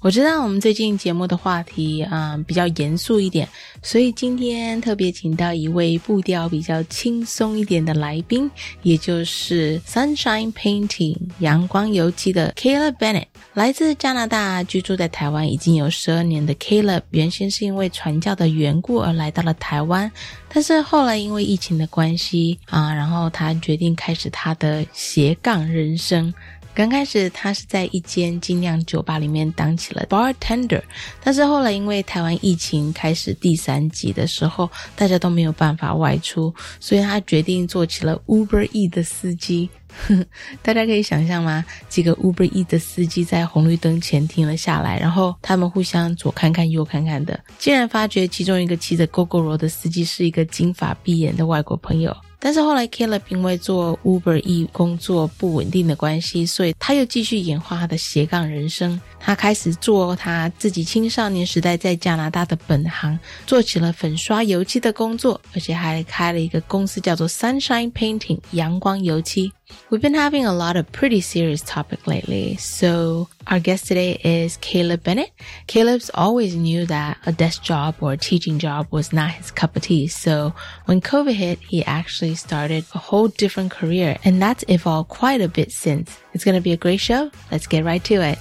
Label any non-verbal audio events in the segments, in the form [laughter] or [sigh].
我知道我们最近节目的话题啊比较严肃一点，所以今天特别请到一位步调比较轻松一点的来宾，也就是 Sunshine Painting 阳光油漆的 Caleb Bennett，来自加拿大，居住在台湾已经有十二年的 Caleb，原先是因为传教的缘故而来到了台湾，但是后来因为疫情的关系啊，然后他决定开始他的斜杠人生。刚开始，他是在一间精酿酒吧里面当起了 bartender，但是后来因为台湾疫情开始第三级的时候，大家都没有办法外出，所以他决定做起了 Uber E 的司机。[laughs] 大家可以想象吗？几个 Uber E 的司机在红绿灯前停了下来，然后他们互相左看看右看看的，竟然发觉其中一个骑着 GoGo 的司机是一个金发碧眼的外国朋友。但是后来，Caleb 因为做 Uber E 工作不稳定的关系，所以他又继续演化他的斜杠人生。他开始做他自己青少年时代在加拿大的本行，做起了粉刷油漆的工作，而且还开了一个公司，叫做 Sunshine Painting 阳光油漆。We've been having a lot of pretty serious topic lately. So our guest today is Caleb Bennett. Caleb's always knew that a desk job or a teaching job was not his cup of tea. So when COVID hit, he actually started a whole different career and that's evolved quite a bit since. It's going to be a great show. Let's get right to it.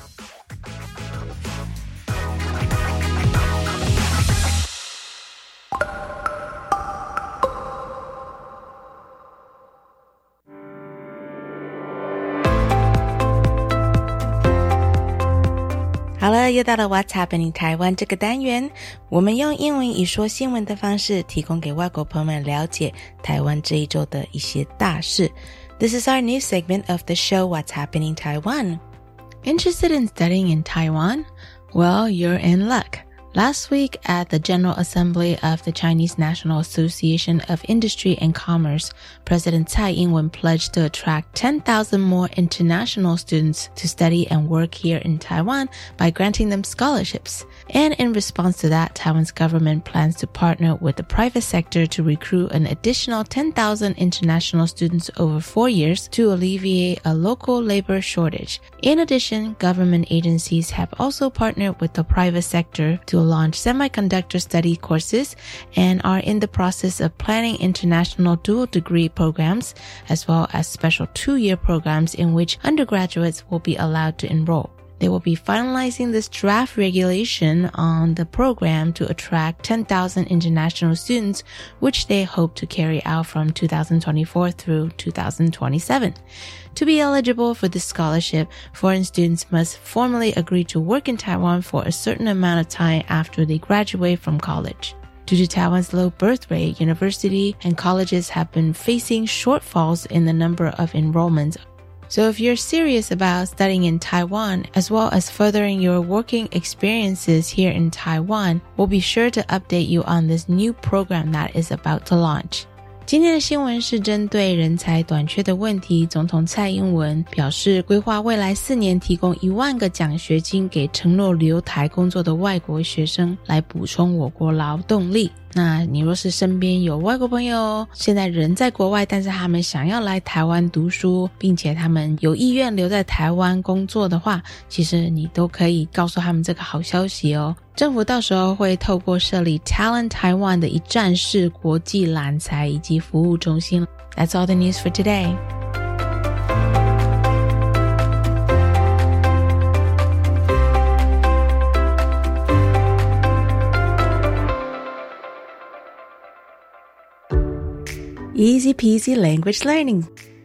又到了 What's Happening 台湾这个单元，我们用英文以说新闻的方式，提供给外国朋友们了解台湾这一周的一些大事。This is our new segment of the show What's Happening Taiwan. Interested in studying in Taiwan? Well, you're in luck. Last week at the General Assembly of the Chinese National Association of Industry and Commerce, President Tsai Ing-wen pledged to attract 10,000 more international students to study and work here in Taiwan by granting them scholarships. And in response to that, Taiwan's government plans to partner with the private sector to recruit an additional 10,000 international students over four years to alleviate a local labor shortage. In addition, government agencies have also partnered with the private sector to launch semiconductor study courses and are in the process of planning international dual degree programs as well as special two-year programs in which undergraduates will be allowed to enroll. They will be finalizing this draft regulation on the program to attract 10,000 international students, which they hope to carry out from 2024 through 2027. To be eligible for this scholarship, foreign students must formally agree to work in Taiwan for a certain amount of time after they graduate from college. Due to Taiwan's low birth rate, university and colleges have been facing shortfalls in the number of enrollments so if you're serious about studying in Taiwan as well as furthering your working experiences here in Taiwan, we'll be sure to update you on this new program that is about to launch. 今天的新闻是针对人才短缺的问题，总统蔡英文表示，规划未来四年提供一万个奖学金给承诺留台工作的外国学生，来补充我国劳动力。 那你若是身边有外国朋友，现在人在国外，但是他们想要来台湾读书，并且他们有意愿留在台湾工作的话，其实你都可以告诉他们这个好消息哦。政府到时候会透过设立 Talent Taiwan 的一站式国际揽才以及服务中心。That's all the news for today. Easy peasy language learning，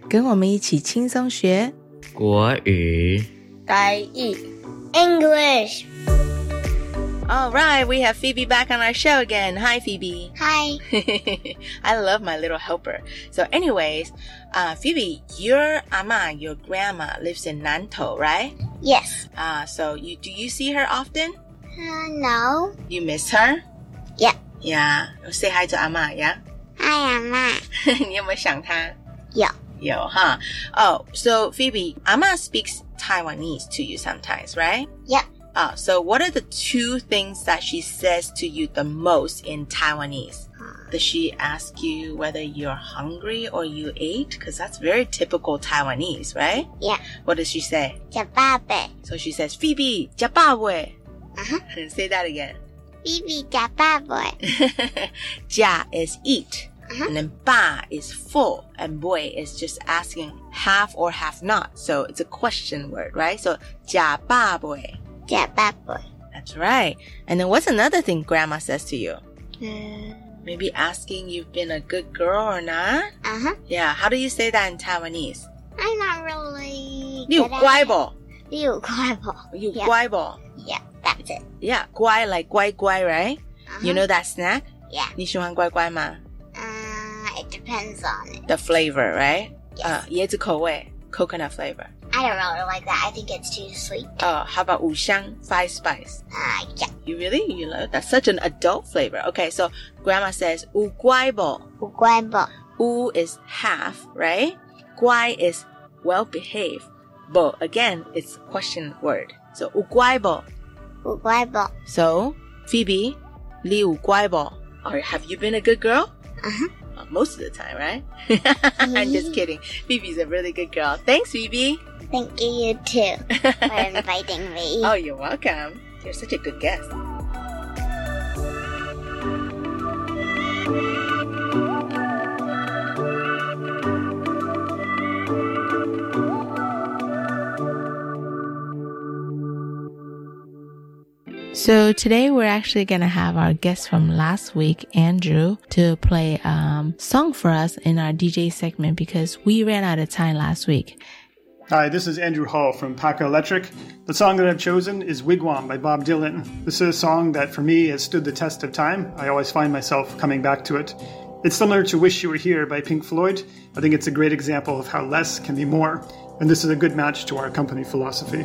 跟我们一起轻松学国语。台语 English All right, we have Phoebe back on our show again. Hi, Phoebe. Hi [laughs] I love my little helper. So, anyways, uh, Phoebe, your ama, your grandma, lives in Nantou, right? Yes Uh, so you do you see her often? uh, No You miss her? Yeah Yeah. Say hi to ama, yeah? Hi 阿妈你有没有想她？有有哈。Oh, [laughs] so Phoebe, Ama speaks Taiwanese to you sometimes, right? Yep Uh, so what are the two things that she says to you the most in Taiwanese? Does she ask you whether you're hungry or you ate? Because that's very typical Taiwanese, right? Yeah What does she say? 叫爸爸 So she says, Phoebe, 加爸喂. Uh-huh. [laughs] Say that again. BB 叫爸爸 Jia [laughs] is eat. Uh-huh. And then ba is full. And boy is just asking half or half not. So it's a question word, right? So jia ba boy. 叫爸爸 That's right. And then what's another thing grandma says to you? 嗯 Maybe asking you've been a good girl or not? Uh huh Yeah, how do you say that in Taiwanese? I'm not really 你有 good at 乖 it. 不?你有乖不 You Yeah. 乖不? Yeah that's it Yeah, 乖 like 乖乖, right? Uh-huh. You know that snack? Yeah 你喜欢乖乖吗? uh, It depends on it The flavor, right? Yes. Uh, 椰子口味, coconut flavor. I don't really like that I think it's too sweet Oh, how about 五香 five spice? uh, Yeah You really? You love that's such an adult flavor. Okay, so grandma says 五乖不?不乖不 U is half, right? 乖 is well behaved. Bo again, it's question word. So 五乖不?不乖不 So Phoebe, 你五乖不? Or have you been a good girl? Uh-huh. Uh, most of the time, right? [laughs] I'm just kidding. Phoebe's a really good girl. Thanks, Phoebe. Thank you you too for [laughs] inviting me Oh, you're welcome. You're such a good guest. So today we're actually gonna have our guest from last week, Andrew, to play a um, song for us in our DJ segment because we ran out of time last week. Hi, this is Andrew Hall from Paca Electric. The song that I've chosen is Wigwam by Bob Dylan. This is a song that for me has stood the test of time. I always find myself coming back to it. It's similar to Wish You Were Here by Pink Floyd. I think it's a great example of how less can be more, and this is a good match to our company philosophy.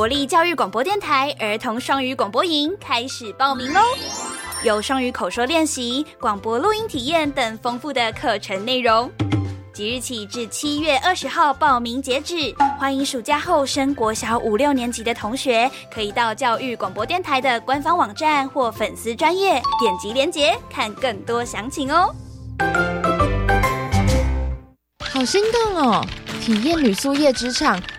国立教育广播电台儿童双语广播营开始报名喽！有双语口说练习、广播录音体验等丰富的课程内容，即日起至七月二十号报名截止。欢迎暑假后升国小五六年级的同学，可以到教育广播电台的官方网站或粉丝专业点击链接看更多详情哦。好心动哦！体验旅宿业职场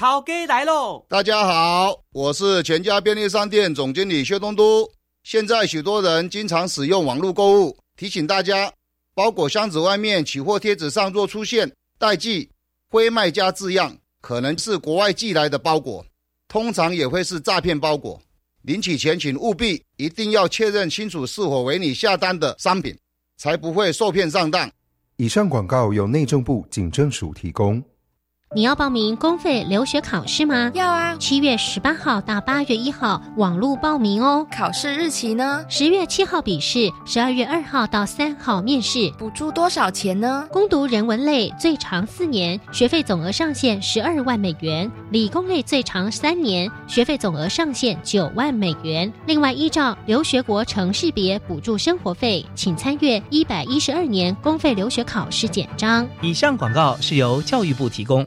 涛哥来喽！大家好，我是全家便利商店总经理薛东都。现在许多人经常使用网络购物，提醒大家，包裹箱子外面取货贴纸上若出现代寄、非卖家字样，可能是国外寄来的包裹，通常也会是诈骗包裹。领取前请务必一定要确认清楚是否为你下单的商品，才不会受骗上当。以上广告由内政部警政署提供。你要报名公费留学考试吗？要啊！七月十八号到八月一号网络报名哦。考试日期呢？十月七号笔试，十二月二号到三号面试。补助多少钱呢？攻读人文类最长四年，学费总额上限十二万美元；理工类最长三年，学费总额上限九万美元。另外，依照留学国城市别补助生活费，请参阅一百一十二年公费留学考试简章。以上广告是由教育部提供。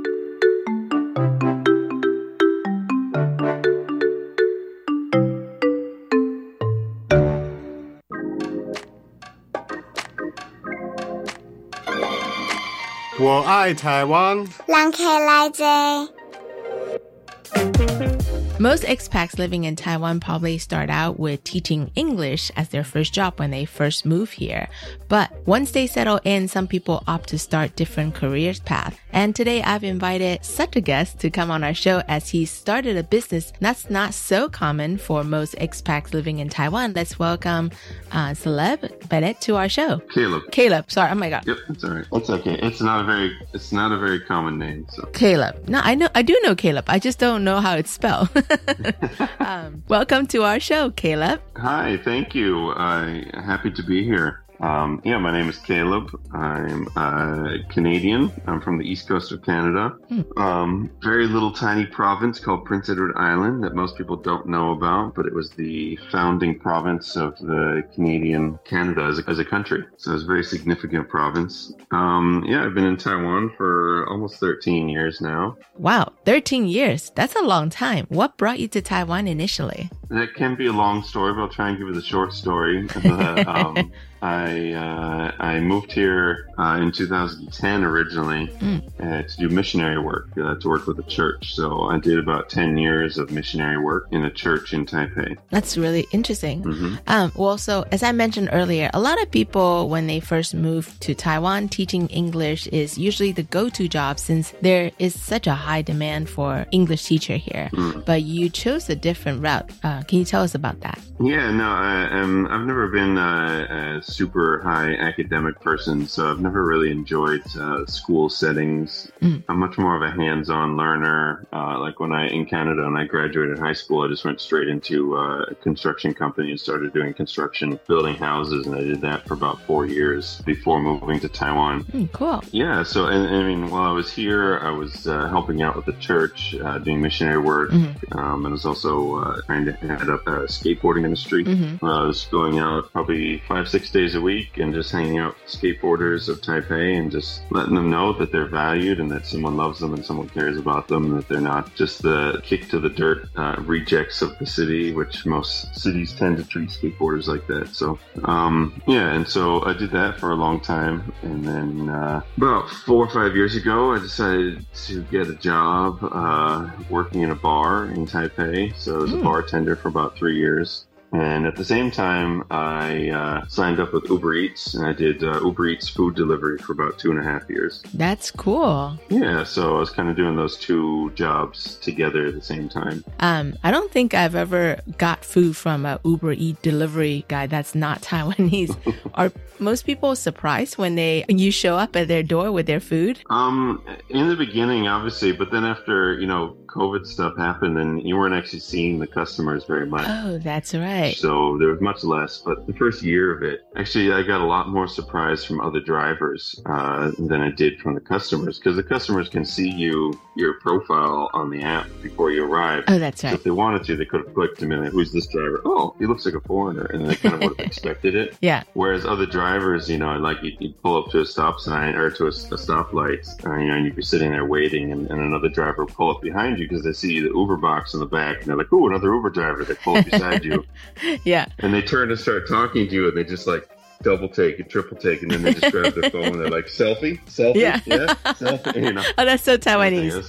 我爱台湾。让开来者。 Most expats living in Taiwan probably start out with teaching English as their first job when they first move here. But once they settle in, some people opt to start different careers path. And today I've invited such a guest to come on our show as he started a business that's not so common for most expats living in Taiwan. Let's welcome uh, Celeb Bennett to our show. Caleb. Caleb, sorry. Oh my God. Yep, it's all right. It's okay. It's not a very it's not a very common name. So Caleb. No, I know I do know Caleb. I just don't know how it's spelled. [laughs] [laughs] um, welcome to our show, Caleb. Hi, thank you. I'm happy to be here. Um, yeah, my name is Caleb. I'm uh, Canadian. I'm from the east coast of Canada. Um, very little tiny province called Prince Edward Island that most people don't know about, but it was the founding province of the Canadian Canada as a, as a country. So it's a very significant province. Um, yeah, I've been in Taiwan for almost 13 years now. Wow, 13 years. That's a long time. What brought you to Taiwan initially? That can be a long story, but I'll try and give it a short story. [laughs] um, [laughs] I uh, I moved here uh, in 2010 originally Mm. uh, to do missionary work, uh, to work with a church. So I did about 10 years of missionary work in a church in Taipei. That's really interesting. Mhm. Um, well, so as I mentioned earlier, a lot of people, when they first move to Taiwan, teaching English is usually the go-to job since there is such a high demand for English teacher here. Mm. But you chose a different route. Uh, can you tell us about that? Yeah, no, I, um, I've never been a, a super high academic person, so I've never really enjoyed uh, school settings. Mm. I'm much more of a hands-on learner. Uh, like when I in Canada, when I graduated high school, I just went straight into uh, a construction company and started doing construction, building houses, and I did that for about four years before moving to Taiwan. Mm, cool. Yeah, so and, and I mean, while I was here, I was uh, helping out with the church, uh, doing missionary work, Mhm. um, and I was also uh, trying to head up a skateboarding industry. Mhm. Uh, I was going out probably five, six days a week and just hanging out with skateboarders of Taipei and just letting them know that they're valued and that someone loves them and someone cares about them and that they're not just the kick to the dirt uh, rejects of the city, which most cities tend to treat skateboarders like that. So, um, yeah, and so I did that for a long time. And then uh, about four or five years ago, I decided to get a job uh, working in a bar in Taipei. So I was a Mm. bartender for about three years. And at the same time, I uh, signed up with Uber Eats and I did uh, Uber Eats food delivery for about two and a half years. That's cool. Yeah, so I was kind of doing those two jobs together at the same time. Um, I don't think I've ever got food from a Uber Eat delivery guy that's not [laughs] Taiwanese. [laughs] Are most people surprised when they you show up at their door with their food? Um, in the beginning, obviously, but then after you know COVID stuff happened, and you weren't actually seeing the customers very much. Oh, that's right. So there was much less. But the first year of it, actually, I got a lot more surprise from other drivers uh, than I did from the customers because the customers can see you your profile on the app before you arrive. Oh, that's right. So if they wanted to, they could have clicked a minute. Who's this driver? Oh, he looks like a foreigner, and they kind of would have [laughs] expected it. Yeah. Whereas other drivers, you know, like you'd, you'd pull up to a stop sign or to a, a stoplight, uh, you know, and you'd be sitting there waiting, and, and another driver would pull up behind you because they see the Uber box in the back, and they're like, "Oh, another Uber driver." They pull beside you, [laughs] yeah, and they turn to start talking to you, and they just like double take and triple take, and then they just grab their phone and they're like, "Selfie, selfie, Yeah. yeah, selfie." You know. [laughs] Oh, that's so Taiwanese.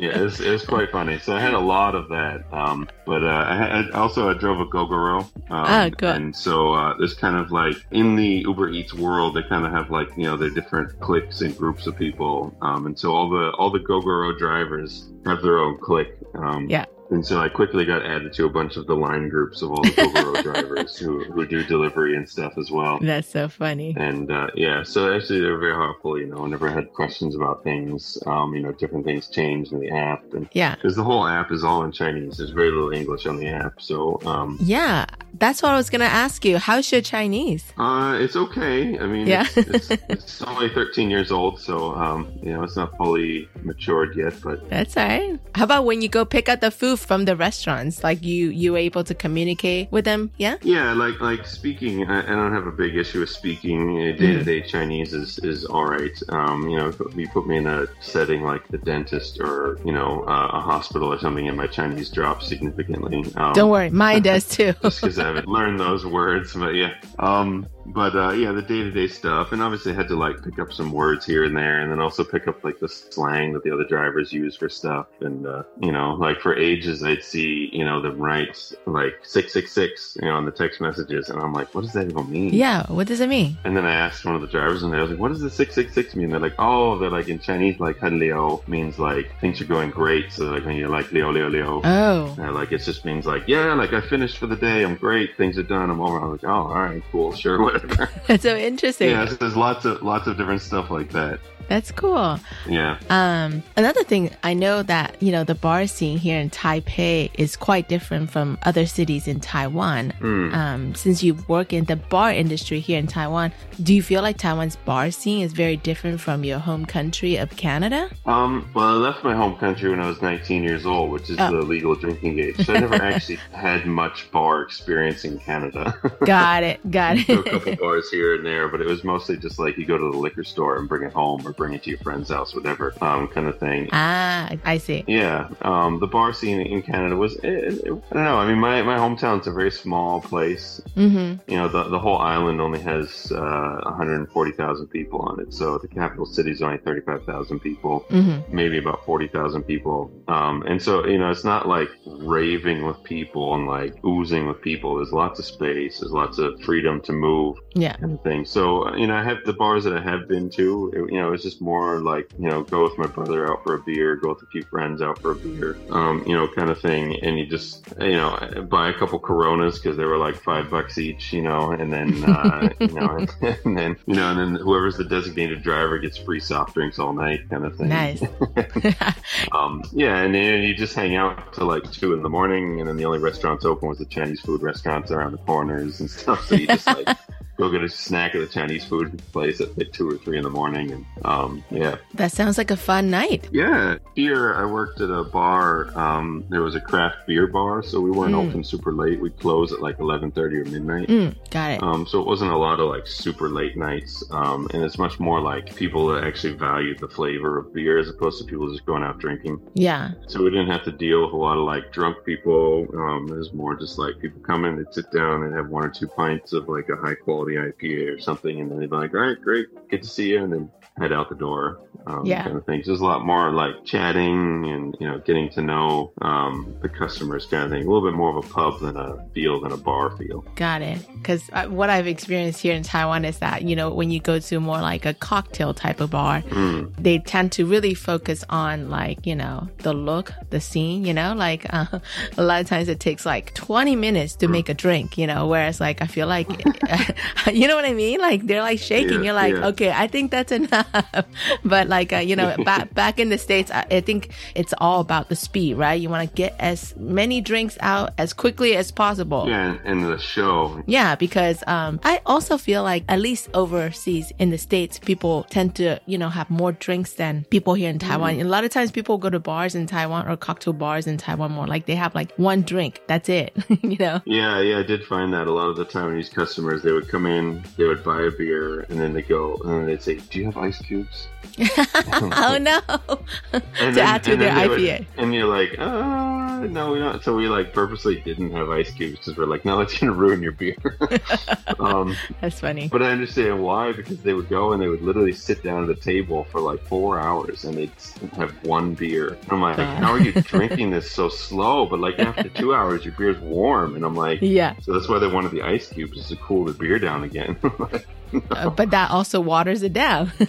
yeah, it's, it's quite funny. So I had a lot of that. Um, but uh, I, had, also I drove a Gogoro. Um, Ah, good. And so uh, there's kind of like in the Uber Eats world, they kind of have like you know their different cliques and groups of people. Um, and so all the all the Gogoro drivers have their own clique. Um, Yeah. And so I quickly got added to a bunch of the line groups of all the Gogoro drivers who, who do delivery and stuff as well. That's so funny. And uh, yeah, so actually they're very helpful. You know, whenever I had questions about things, um, you know, different things change in the app, and Yeah. because the whole app is all in Chinese. There's very little English on the app, so um, Yeah, that's what I was gonna ask you. How's your Chinese? uh, it's okay. I mean, Yeah. it's, it's, it's only 13 years old, so um, you know, it's not fully matured yet, but [laughs] That's all right. How about when you go pick up the food from the restaurants? Like you, you were able to communicate with them? Yeah. Yeah, like like speaking, I, I don't have a big issue with speaking. Day to day Chinese is is all right. Um, you know, if you put me in a setting like the dentist or you know uh, a hospital or something, and my Chinese drops significantly. Um, Don't worry, mine [laughs] does too. just because I haven't learned those words, but yeah. Um, but uh, yeah, the day to day stuff, and obviously I had to like pick up some words here and there, and then also pick up like the slang that the other drivers use for stuff, and uh, you know, like for ages I'd see you know them write like six six six, you know, on the text messages, and I'm like, what does that even mean? yeah. What does it mean? And then I asked one of the drivers, and I was like, "What does the six six six mean?" They're like, "Oh, they're like in Chinese, like "很 liu" means like things are going great." So like when you're like "liu liu liu," Oh. and like it just means like, "Yeah, like I finished for the day. I'm great. Things are done. I'm over." I was like, "Oh, all right, cool, sure, [laughs] whatever." [laughs] That's so interesting. yeah, there's lots of lots of different stuff like that. That's cool. Yeah. Um, another thing, I know that, you know, the bar scene here in Taipei is quite different from other cities in Taiwan. Mm. Um, since you work in the bar industry here in Taiwan, do you feel like Taiwan's bar scene is very different from your home country of Canada? Um, well, I left my home country when I was 19 years old, which is Oh. the legal drinking age. So I never [laughs] actually had much bar experience in Canada. [laughs] Got it. Got it. a couple bars here and there, but it was mostly just like you go to the liquor store and bring it home or bring it to your friend's house, whatever, um, kind of thing. ah, I see. Yeah, um, the bar scene in Canada was, it, it- I don't know. I mean, my, my hometown's a very small place. Mm-hmm. You know, the, the whole island only has uh, 140,000 people on it. So the capital city's only 35,000 people, Mhm. maybe about 40,000 people. Um, and so, you know, it's not like raving with people and like oozing with people. There's lots of space, there's lots of freedom to move Yeah. kind of thing. So, you know, I have the bars that I have been to, it, you know, it's just more like, you know, go with my brother out for a beer, go with a few friends out for a beer, um, you know, kind of thing. And you just, you know, buy a couple Coronas because they were like five bucks each, you know, and then, uh, [laughs] you know, [laughs] and then, you know, and then whoever's the designated driver gets free soft drinks all night kind of thing. Nice. [laughs] Um, yeah, and then you just hang out till like two in the morning, and then the only restaurants open was the Chinese food restaurants around the corners and stuff. So you just like go get a snack at a Chinese food place at like two or three in the morning, and um, yeah, That sounds like a fun night. yeah. Here, I worked at a bar. Um, there was a craft beer bar, so we weren't Mm. open super late. We'd close at like eleven thirty or midnight. Mm, got it. Um, so it wasn't a lot of like super late nights, um, and it's much more like people that actually value the flavor of beer as opposed to people just going out drinking. Yeah. So we didn't have to deal with a lot of like drunk people. Um, it was more just like people come in, they'd sit down and have one or two pints of like a high quality the IPA or something, and then they'd be like, "All right, great, good to see you," and then head out the door, um, Yeah. kind of thing. So there's a lot more like chatting and you know getting to know um, the customers, kind of thing. A little bit more of a pub than a feel than a bar feel. Got it. Because what I've experienced here in Taiwan is that, you know, when you go to more like a cocktail type of bar, Mm. they tend to really focus on like, you know, the look, the scene, you know, like uh, [laughs] a lot of times it takes like 20 minutes Mm. to make a drink, you know, whereas like I feel like, [laughs] you know what I mean? Like they're like shaking. Yeah, You're like, yeah. okay, I think that's [laughs] enough. but like, uh, you know, back, [laughs] back in the States, I, I think it's all about the speed, right? You want to get as many drinks out as quickly as possible. Yeah, and, and the show. Yeah, because um, I also feel like at least overseas in the states, people tend to you know have more drinks than people here in Taiwan. Mm. A lot of times, people go to bars in Taiwan or cocktail bars in Taiwan more like they have like one drink. That's it. [laughs] you know. Yeah, yeah, I did find that a lot of the Taiwanese customers they would come in, they would buy a beer, and then they go, and then they'd say, "Do you have ice cubes?" [laughs] [laughs] oh no! [laughs] And to add to their they would- IPA. and you're like, uh, no, we don't. So we like purposely didn't have ice cubes because we're like, no, that's gonna ruin your beer. [laughs] um, That's funny. but I understand why because they would go and they would literally sit down at a table for like four hours and they'd have one beer. And I'm like, God. how are you drinking this so slow? But like after two hours, your beer's warm, and I'm like, Yeah. So that's why they wanted the ice cubes is to cool the beer down again. Uh, but that also waters it down. [laughs]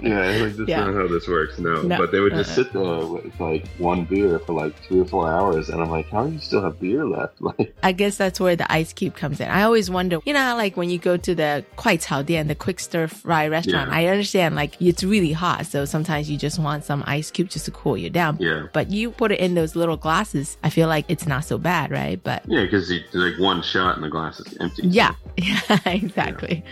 Yeah, like that's Yeah. not how this works. No. No. but they would just Uh-uh. sit there with like one beer for like three or four hours, and I'm like, how do you still have beer left? [laughs] Like, I guess that's where the ice cube comes in. I always wonder, you know, like when you go to the Kuai Cao Dian, the quick stir fry restaurant, Yeah. I understand like it's really hot. So sometimes you just want some ice cube just to cool you down. Yeah. But you put it in those little glasses. I feel like it's not so bad, right? But yeah, because it's like one shot and the glass is empty. yeah, [laughs] yeah, exactly.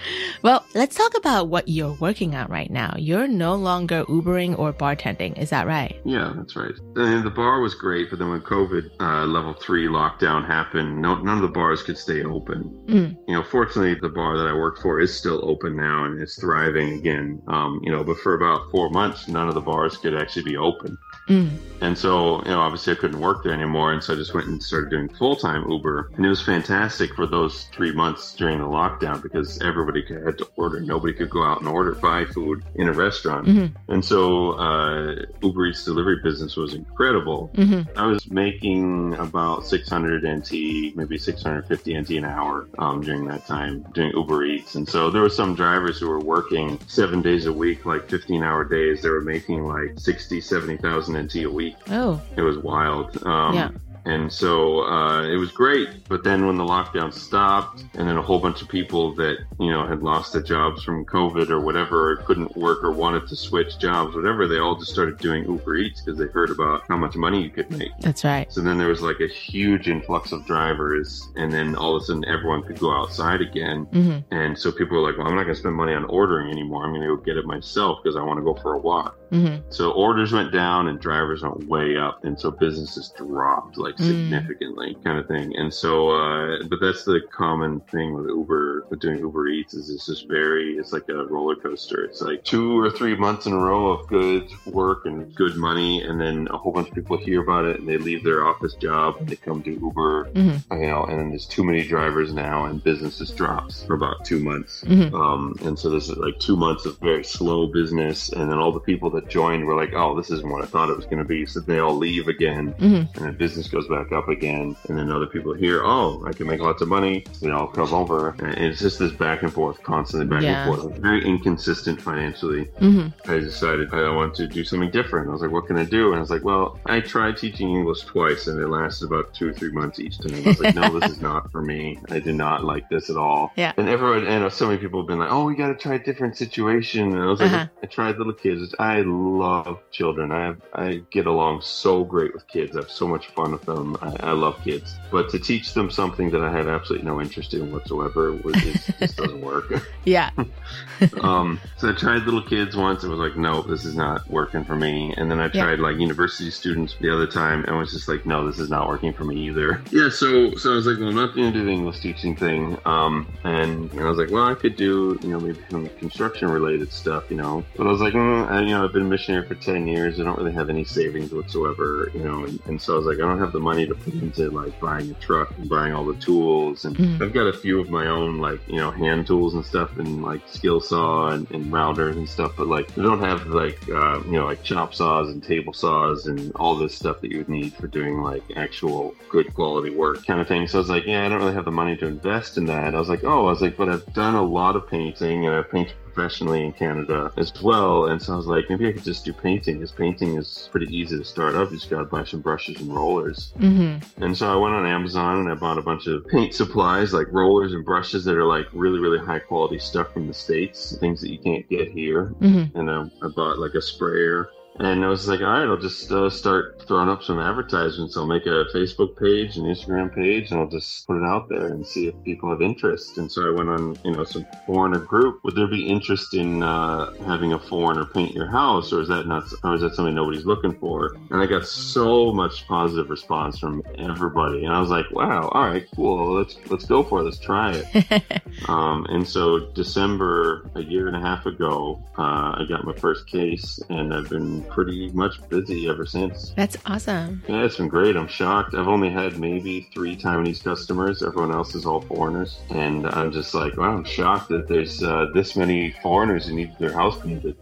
Well, let's talk about what you're working on right now. You're no longer Ubering or bartending. Is that right? Yeah, that's right. And the bar was great, but then when COVID uh, level three lockdown happened, no, none of the bars could stay open. Mm. You know, fortunately, the bar that I work for is still open now and it's thriving again. Um, you know, but for about four months, none of the bars could actually be open. Mm. And so, you know, obviously I couldn't work there anymore. And so I just went and started doing full time Uber. And it was fantastic for those three months during the lockdown because everybody had to order. Nobody could go out and order, buy food in a restaurant. Mhm. And so, uh, Uber Eats delivery business was incredible. Mhm. I was making about 600 NT, maybe 650 NT an hour um, during that time doing Uber Eats. And so there were some drivers who were working seven days a week, like 15 hour days. They were making like 60, 70,000 A week. Oh. It was wild. Um, Yeah. And so uh, it was great. But then when the lockdown stopped, and then a whole bunch of people that, you know, had lost their jobs from COVID or whatever, or couldn't work or wanted to switch jobs, whatever, they all just started doing Uber Eats because they heard about how much money you could make. That's right. So then there was like a huge influx of drivers, and then all of a sudden everyone could go outside again. Mhm. And so people were like, well, I'm not going to spend money on ordering anymore. I'm going to go get it myself because I want to go for a walk. Mhm. So orders went down and drivers went way up. And so businesses dropped like Mm. significantly kind of thing. And so, uh, but that's the common thing with Uber, with doing Uber Eats is it's just very, it's like a roller coaster. It's like two or three months in a row of good work and good money. And then a whole bunch of people hear about it and they leave their office job and they come to Uber, Mhm. you know, and then there's too many drivers now and business just drops for about two months. Mhm. Um, and so this is like two months of very slow business. And then all the people that joined were like, oh, this isn't what I thought it was going to be. So they all leave again Mhm. and then business goes back up again. And then other people hear, oh, I can make lots of money. So they all come over. And it's just this back and forth, constantly back Yeah. and forth. Very inconsistent financially. Mhm. I decided I want to do something different. I was like, what can I do? And I was like, well, I tried teaching English twice and it lasted about two or three months each time. I was like, no, this is not for me. I do not like this at all. Yeah. And everyone, and so many people have been like, oh, we got to try a different situation. And I was like, Uh-huh. I tried little kids. I love children. I have, I get along so great with kids. I have so much fun with them. I, I love kids. But to teach them something that I had absolutely no interest in whatsoever was just, just [laughs] doesn't work. Yeah. [laughs] um, so I tried little kids once. It was like, no, this is not working for me. And then I Yeah. tried like university students the other time, and was just like, no, this is not working for me either. Yeah. So so I was like, well, I'm not going to do the English teaching thing. Um, and, I was like, well, I could do you know maybe some construction related stuff, you know. But I was like, mm, I, you know, I've been a missionary for 10 years. I don't really have any savings whatsoever, you know, and, and so I was like, I don't have the money to put into like buying a truck and buying all the tools. And Mm. I've got a few of my own, like, you know, hand tools and stuff and like skill saw and, and routers and stuff, but like, I don't have like, uh, you know, like chop saws and table saws and all this stuff that you would need for doing like actual good quality work kind of thing. So I was like, yeah, I don't really have the money to invest in that. I was like, oh, I was like, but I've done a lot of painting and I've painted professionally in Canada as well. And so I was like, maybe I could just do painting because painting is pretty easy to start up. You just got to buy some brushes and rollers. Mm-hmm. And so I went on Amazon and I bought a bunch of paint supplies like rollers and brushes that are like really, really high quality stuff from the States, things that you can't get here. Mhm. And uh, I bought like a sprayer. And I was like, all right, I'll just uh, start throwing up some advertisements. I'll make a Facebook page, an Instagram page, and I'll just put it out there and see if people have interest. And so I went on, you know, some foreigner group. Would there be interest in uh, having a foreigner paint your house, or is that not, or is that something nobody's looking for? And I got so much positive response from everybody, and I was like, wow, all right, cool, let's let's go for it, let's try it. [laughs] um, and so December, a year and a half ago, uh, I got my first case, and I've been pretty much busy ever since. That's awesome. Yeah, it's been great. I'm shocked. I've only had maybe three Taiwanese customers. Everyone else is all foreigners. And I'm just like, wow, I'm shocked that there's uh, this many foreigners who need their house painted.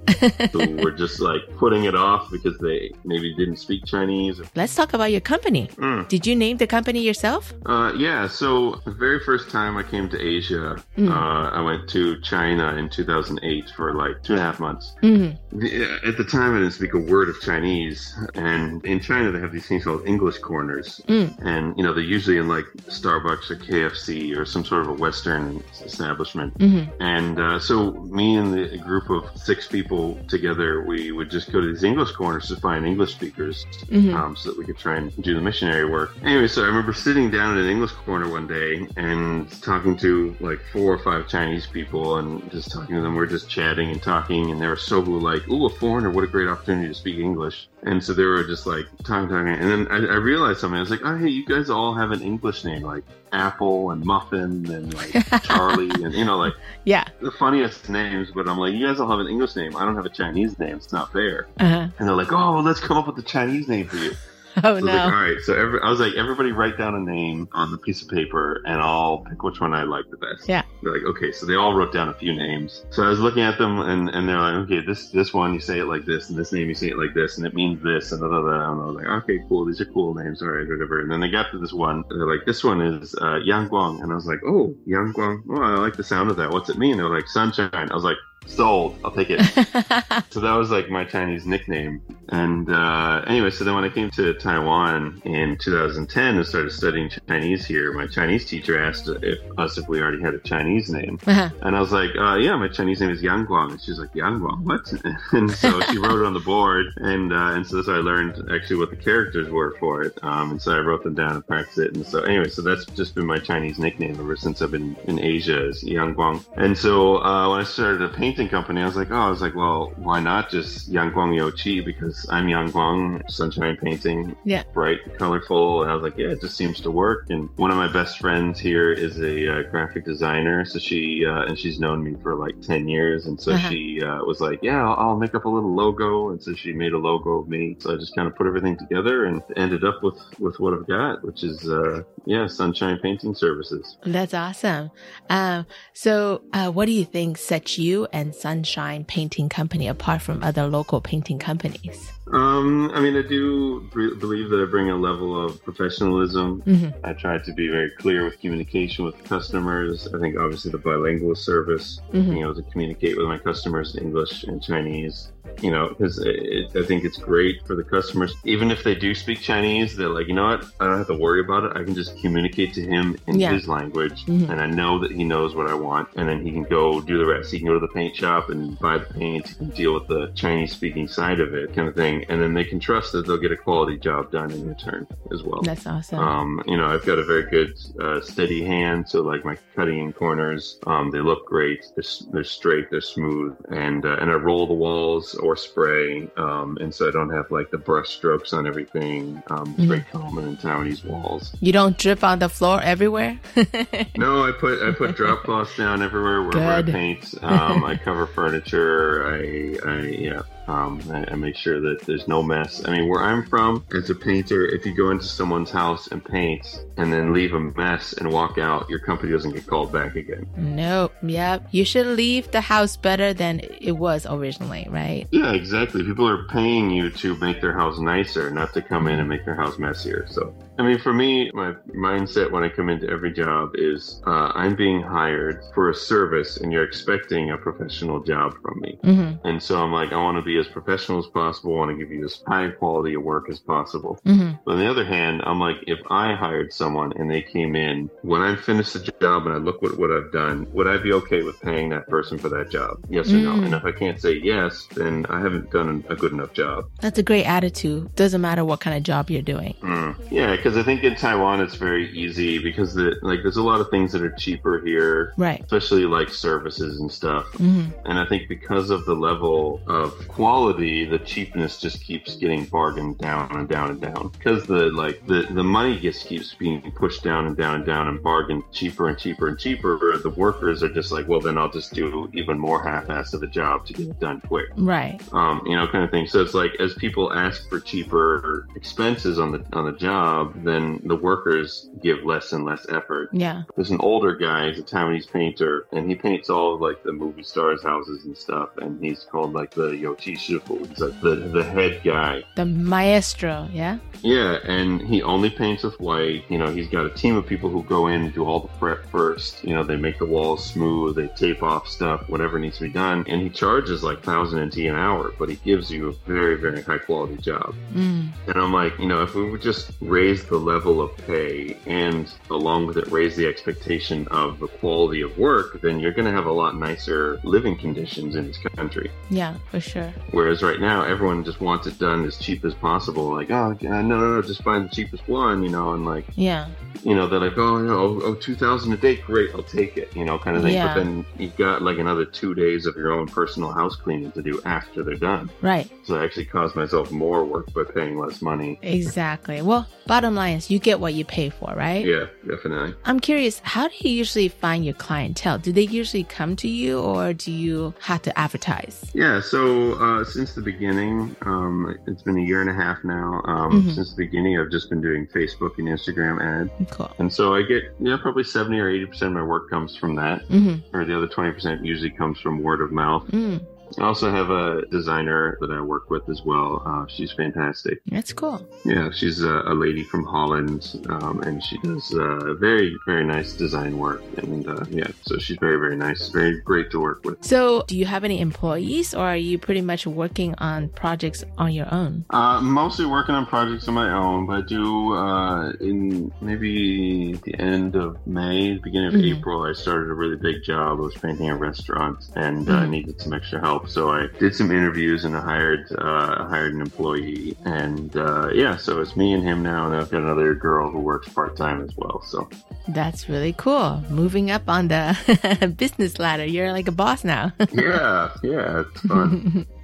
who [laughs] were just like putting it off because they maybe didn't speak Chinese. Let's talk about your company. Mm. Did you name the company yourself? Uh, yeah, so the very first time I came to Asia, Mm. uh, I went to China in 2008 for like two and a half months. Mm-hmm. The- At the time, I didn't speak a word of Chinese, and in China they have these things called English corners, Mm. and you know they're usually in like Starbucks or KFC or some sort of a Western establishment. Mhm. And uh, so me and the group of six people together, we would just go to these English corners to find English speakers, Mhm. um, so that we could try and do the missionary work. Anyway, so I remember sitting down in an English corner one day and talking to like four or five Chinese people and just talking to them. We're just chatting and talking, and they were so like, "Ooh, a foreigner! What a great opportunity to speak English." And so they were just like talking, talking, and then I, I realized something. I was like, "Oh, hey, you guys all have an English name like Apple and Muffin and like [laughs] Charlie, and you know, like Yeah. the funniest names." But I'm like, "You guys all have an English name. I don't have a Chinese name. It's not fair." Uh-huh. And they're like, "Oh, well, let's come up with a Chinese name for you." [laughs] Oh So no. like, all right. So every, I was like, everybody write down a name on the piece of paper, and I'll pick which one I like the best. Yeah. They're like, okay. So they all wrote down a few names. So I was looking at them, and, and they're like, okay, this this one you say it like this, and this name you say it like this, and it means this, and da da da. And I was like, okay, cool. These are cool names. All right, whatever. And then they got to this one. And they're like, this one is uh, Yang Guang, and I was like, oh, Yang Guang. Oh, I like the sound of that. What's it mean? They're like sunshine. I was like. Sold. I'll take it. [laughs] so that was like my Chinese nickname. And uh, anyway, so then when I came to Taiwan in 2010 and started studying Chinese here, my Chinese teacher asked if us if we already had a Chinese name. Uh-huh. And I was like, uh, yeah, my Chinese name is Yang Guang. And she's like, Yang Guang, what? [laughs] and so she wrote it on the board. And uh, and so that's how I learned actually what the characters were for it. Um, and so I wrote them down and practiced it. And so anyway, so that's just been my Chinese nickname ever since I've been in Asia is Yang Guang. And so uh, when I started a painting company, I was like, oh, I was like, well, why not just Yang Guang Yo Chi? Because I'm Yang Guang, sunshine painting, Yeah. bright, colorful. And I was like, yeah, it just seems to work. And one of my best friends here is a uh, graphic designer. So she, uh, and she's known me for like 10 years. And so Uh-huh. she uh, was like, yeah, I'll, I'll make up a little logo. And so she made a logo of me. So I just kind of put everything together and ended up with, with what I've got, which is, uh, yeah, Sunshine Painting Services. That's awesome. Um, so, uh, what do you think sets you and Sunshine Painting Company apart from other local painting companies? Um, I mean, I do re- believe that I bring a level of professionalism. Mhm. I try to be very clear with communication with customers. I think obviously the bilingual service, Mhm. being able to communicate with my customers in English and Chinese, you know, because I think it's great for the customers. Even if they do speak Chinese, they're like, you know what? I don't have to worry about it. I can just communicate to him in Yeah. his language, Mhm. and I know that he knows what I want, and then he can go do the rest. He can go to the paint shop and buy the paint, he can deal with the Chinese speaking side of it, kind of thing, and then they can trust that they'll get a quality job done in return as well. That's awesome. Um, you know, I've got a very good, uh, steady hand. So like my cutting in corners, um, they look great. They're, they're straight, they're smooth, and uh, and I roll the walls or spray, um, and so I don't have like the brush strokes on everything. Um, it's very common in Taiwanese walls. You don't drip on the floor everywhere. [laughs] No, I put I put drop cloths down everywhere wherever I paint. Um, I [laughs] cover furniture. I, I yeah. Um, I, I make sure that there's no mess. I mean, where I'm from, as a painter, if you go into someone's house and paint and then leave a mess and walk out, your company doesn't get called back again. Nope. Yep. You should leave the house better than it was originally, right? Yeah, exactly. People are paying you to make their house nicer, not to come in and make their house messier. So, I mean, for me, my mindset when I come into every job is uh, I'm being hired for a service, and you're expecting a professional job from me. Mm-hmm. And so I'm like, I want to be as professional as possible. I want to give you as high quality of work as possible. Mm-hmm. But on the other hand, I'm like, if I hired someone and they came in, when I finish the job and I look at what I've done, would I be okay with paying that person for that job? Yes or no? Mm. And if I can't say yes, then I haven't done a good enough job. That's a great attitude. Doesn't matter what kind of job you're doing. Mm. Yeah, because I think in Taiwan it's very easy because the like there's a lot of things that are cheaper here, Right. Especially like services and stuff. Mhm. And I think because of the level of quality, the cheapness just keeps getting bargained down and down and down. Because the like the the money just keeps being pushed down and down and down and bargained cheaper and cheaper and cheaper. The workers are just like, well, then I'll just do even more half-ass of a job to get it done quick Right. um, you know, kind of thing. So it's like as people ask for cheaper expenses on the on the job, then the workers give less and less effort. Yeah. There's an older guy, he's a Taiwanese painter, and he paints all of like the movie stars' houses and stuff. And he's called like the Yochi Shifu. He's like the the head guy. The maestro. Yeah. Yeah, and he only paints with white. You know, he's got a team of people who go in and do all the prep first. You know, they make the walls smooth, they tape off stuff, whatever needs to be done. And he charges like thousand NT an hour, but he gives you a very, very high quality job. Mm. And I'm like, you know, if we would just raise the level of pay and along with it raise the expectation of the quality of work, then you're going to have a lot nicer living conditions in this country. Yeah, for sure. Whereas right now, everyone just wants it done as cheap as possible. Like, oh, yeah, no, no, no, just find the cheapest one, you know, and like, Yeah. you know, they're like, oh, you know, oh, 2000 a day, great, I'll take it, you know, kind of thing. Yeah. But then you've got like another two days of your own personal house cleaning to do after they're done. Right. So I actually cost myself more work by paying less money. Exactly. Well, bottom line is you get what you pay for, right? Yeah, definitely. I'm curious, how do you usually find your clientele? Do they usually come to you or do you have to advertise? Yeah, so uh, since the beginning, um, it's been a year and a half now. Um, Mhm. Since the beginning, I've just been doing Facebook and Instagram ads. Cool. And so I get, yeah, probably 70 or 80% of my work comes from that. Mhm. Or the other 20% usually comes from word of mouth. Mm, I also have a designer that I work with as well. Uh, she's fantastic. that's cool. Yeah, she's a, a lady from Holland, um, and she does uh, very, very nice design work. And uh, yeah, so she's very, very nice. Very great to work with. So, do you have any employees or are you pretty much working on projects on your own? Uh, mostly working on projects on my own, but I do uh, in maybe the end of May, beginning of Mhm. April, I started a really big job. I was painting a restaurant and uh, I Mhm. needed some extra help, so I did some interviews and I hired uh, hired an employee. And uh, yeah, so it's me and him now, and I've got another girl who works part time as well. So That's really cool. Moving up on the [laughs] business ladder. You're like a boss now. [laughs] yeah, yeah, it's fun. [laughs]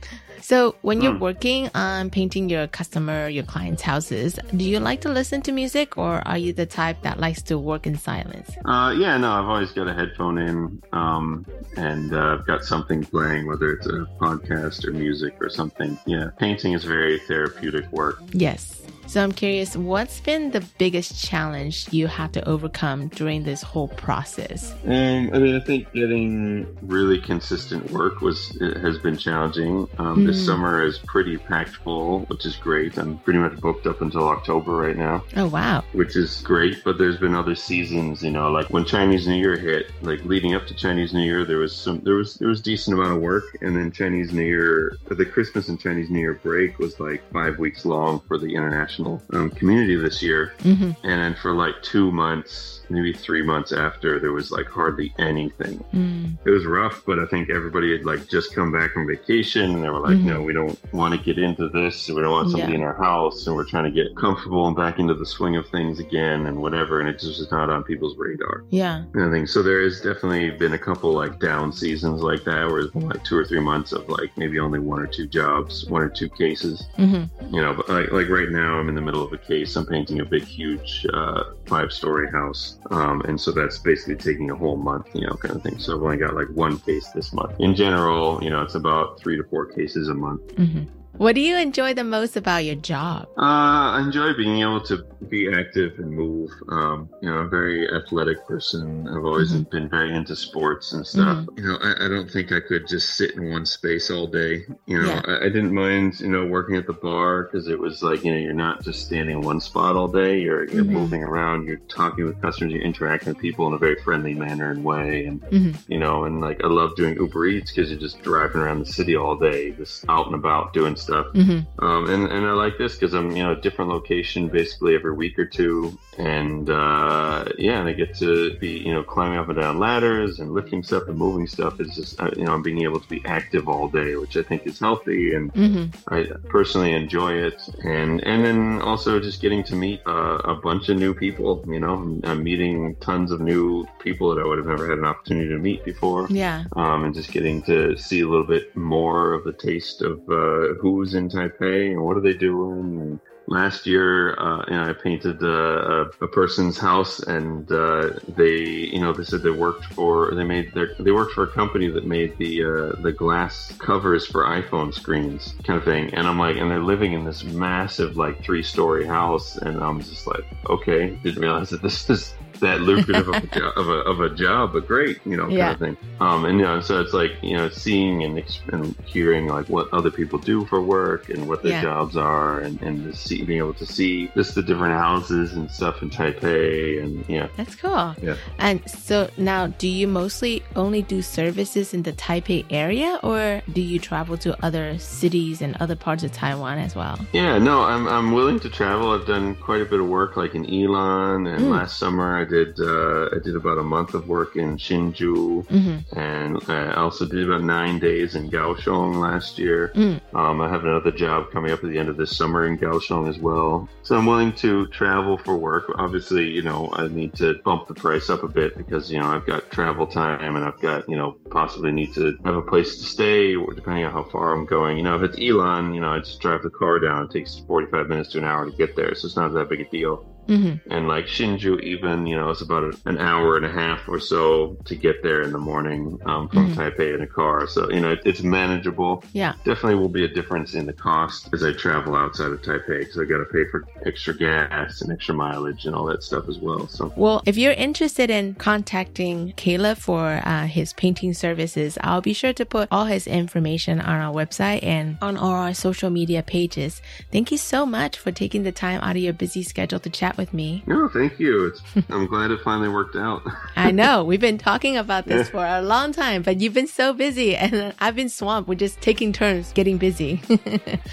So, when you're Mm. working on painting your customer, your clients' houses, do you like to listen to music or are you the type that likes to work in silence? Uh, yeah, no, I've always got a headphone in, um, and uh, I've got something playing, whether it's a podcast or music or something. Yeah, painting is very therapeutic work. Yes. So, I'm curious, what's been the biggest challenge you have to overcome during this whole process? Um, I mean, I think getting really consistent work was has been challenging. Um, This Mm. summer is pretty packed full, which is great. I'm pretty much booked up until October right now. Oh, wow. which is great. But there's been other seasons, you know, like when Chinese New Year hit, like leading up to Chinese New Year, there was some, there was, there was decent amount of work, and then Chinese New Year, the Christmas and Chinese New Year break was like five weeks long for the international international um, community this year. Mm-hmm. And then for like two months, maybe three months after, there was like hardly anything. Mm. It was rough, but I think everybody had like just come back from vacation and they were like, Mhm. no, we don't want to get into this. We don't want somebody Yeah. in our house and we're trying to get comfortable and back into the swing of things again and whatever. And it just is not on people's radar. Yeah. And I think so. There has definitely been a couple like down seasons like that, where it's been like two or three months of like maybe only one or two jobs, one or two cases. Mm-hmm. You know, but like like right now, I'm in the middle of a case. I'm painting a big, huge uh, five-story house, um, and so that's basically taking a whole month, you know, kind of thing. So I've only got like one case this month. In general, you know, it's about three to four cases a month. Mm-hmm. What do you enjoy the most about your job? Uh, I enjoy being able to be active and move. Um, you know, I'm a very athletic person. I've always been very into sports and stuff. You know, I, I don't think I could just sit in one space all day. You know, Yeah. I, I didn't mind, you know, working at the bar because it was like, you know, you're not just standing in one spot all day. You're, you're Mhm. moving around, you're talking with customers, you're interacting with people in a very friendly manner and way. And, Mhm. you know, and like I love doing Uber Eats because you're just driving around the city all day, just out and about doing stuff. Mm-hmm. Um, and, and I like this because I'm, you know, a different location basically every week or two. And, uh, yeah, and I get to be, you know, climbing up and down ladders and lifting stuff and moving stuff. It's just, uh, you know, I'm being able to be active all day, which I think is healthy. And Mm-hmm. I personally enjoy it. And, and then also just getting to meet uh, a bunch of new people, you know, I'm, I'm meeting tons of new people that I would have never had an opportunity to meet before Yeah. um, and just getting to see a little bit more of the taste of uh, who's in Taipei and what are they doing. And last year, uh, you know, I painted uh, a, a person's house, and uh, they, you know, they said they worked for, they made their, they worked for a company that made the uh, the glass covers for iPhone screens, kind of thing. And I'm like, and they're living in this massive, like three story house, and I'm just like, okay, didn't realize that this [laughs] is that lucrative of, a jo- of, a, of a job, but great, you know, kind Yeah. of thing. Um, and you know, so it's like you know, seeing and, ex- and hearing like what other people do for work and what their Yeah. jobs are, and and see, being able to see just the different houses and stuff in Taipei, and yeah, That's cool. yeah. And so now, do you mostly only do services in the Taipei area, or do you travel to other cities and other parts of Taiwan as well? Yeah, no, I'm I'm willing to travel. I've done quite a bit of work, like in Yilan, and Mm. last summer I did uh, I did about a month of work in Hsinchu, Mm-hmm. and I also did about nine days in Kaohsiung last year. Mm. Um, I have another job coming up at the end of this summer in Kaohsiung as well. So I'm willing to travel for work. Obviously, you know, I need to bump the price up a bit because, you know, I've got travel time and I've got, you know, possibly need to have a place to stay depending on how far I'm going. You know, if it's Yilan, you know, I just drive the car down. It takes 45 minutes to an hour to get there. So it's not that big a deal. Mm-hmm. And like Hsinchu, even you know, it's about a, an hour and a half or so to get there in the morning um, from Mhm. Taipei in a car. So you know, it, it's manageable. Yeah. Definitely will be a difference in the cost as I travel outside of Taipei because I got to pay for extra gas and extra mileage and all that stuff as well. So Well, if you're interested in contacting Caleb for uh, his painting services, I'll be sure to put all his information on our website and on all our social media pages. Thank you so much for taking the time out of your busy schedule to chat with me. no, thank you. It's, [laughs] I'm glad it finally worked out. [laughs] I know we've been talking about this for a long time, but you've been so busy [laughs] and I've been swamped. We're just taking turns getting busy.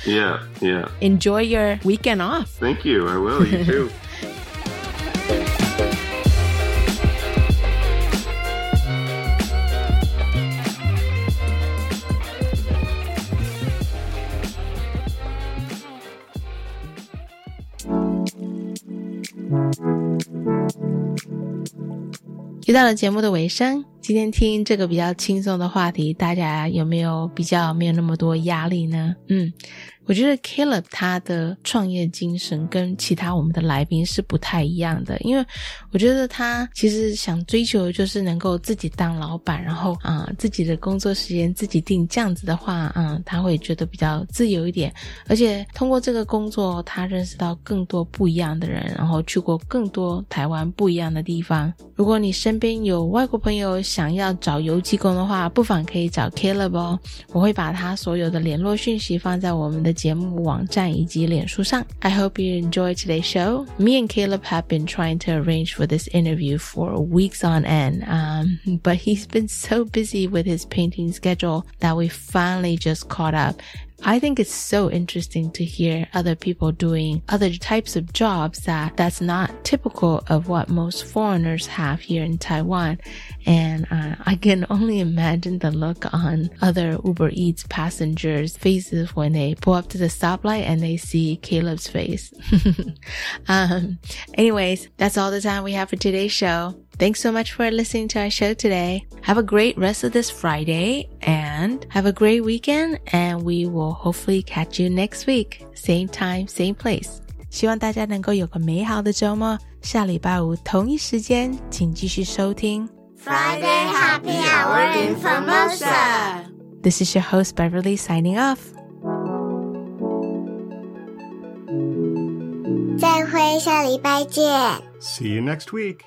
yeah, yeah. Enjoy your weekend off. Thank you. I will. You too. 又到了节目的尾声，今天听这个比较轻松的话题，大家有没有比较没有那么多压力呢？嗯，我觉得 Caleb 他的创业精神跟其他我们的来宾是不太一样的，因为我觉得他其实想追求就是能够自己当老板，然后啊、自己的工作时间自己定，这样子的话，嗯，他会觉得比较自由一点，而且通过这个工作，他认识到更多不一样的人，然后去过更多台湾不一样的地方。如果你身边有外国朋友想要找游击工的话，不妨可以找 Caleb 哦。我会把他所有的联络讯息放在我们的节目网站以及脸书上。I hope you enjoy today's show. Me and Caleb have been trying to arrange for this interview for weeks on end, um, but he's been so busy with his painting schedule that we finally just caught up. I think it's so interesting to hear other people doing other types of jobs that that's not typical of what most foreigners have here in Taiwan. And uh, I can [laughs] only imagine the look on other Uber Eats passengers' faces when they pull up to the stoplight and they see Caleb's face. [laughs] um, anyways, that's all the time we have for today's show. Thanks so much for listening to our show today. Have a great rest of this Friday and have a great weekend. And we will hopefully catch you next week. Same time, same place. 希望大家能够有个美好的周末。下礼拜五同一时间，请继续收听 Friday Happy Hour in Formosa. This is your host Beverly signing off. 再会，下礼拜见。 See you next week.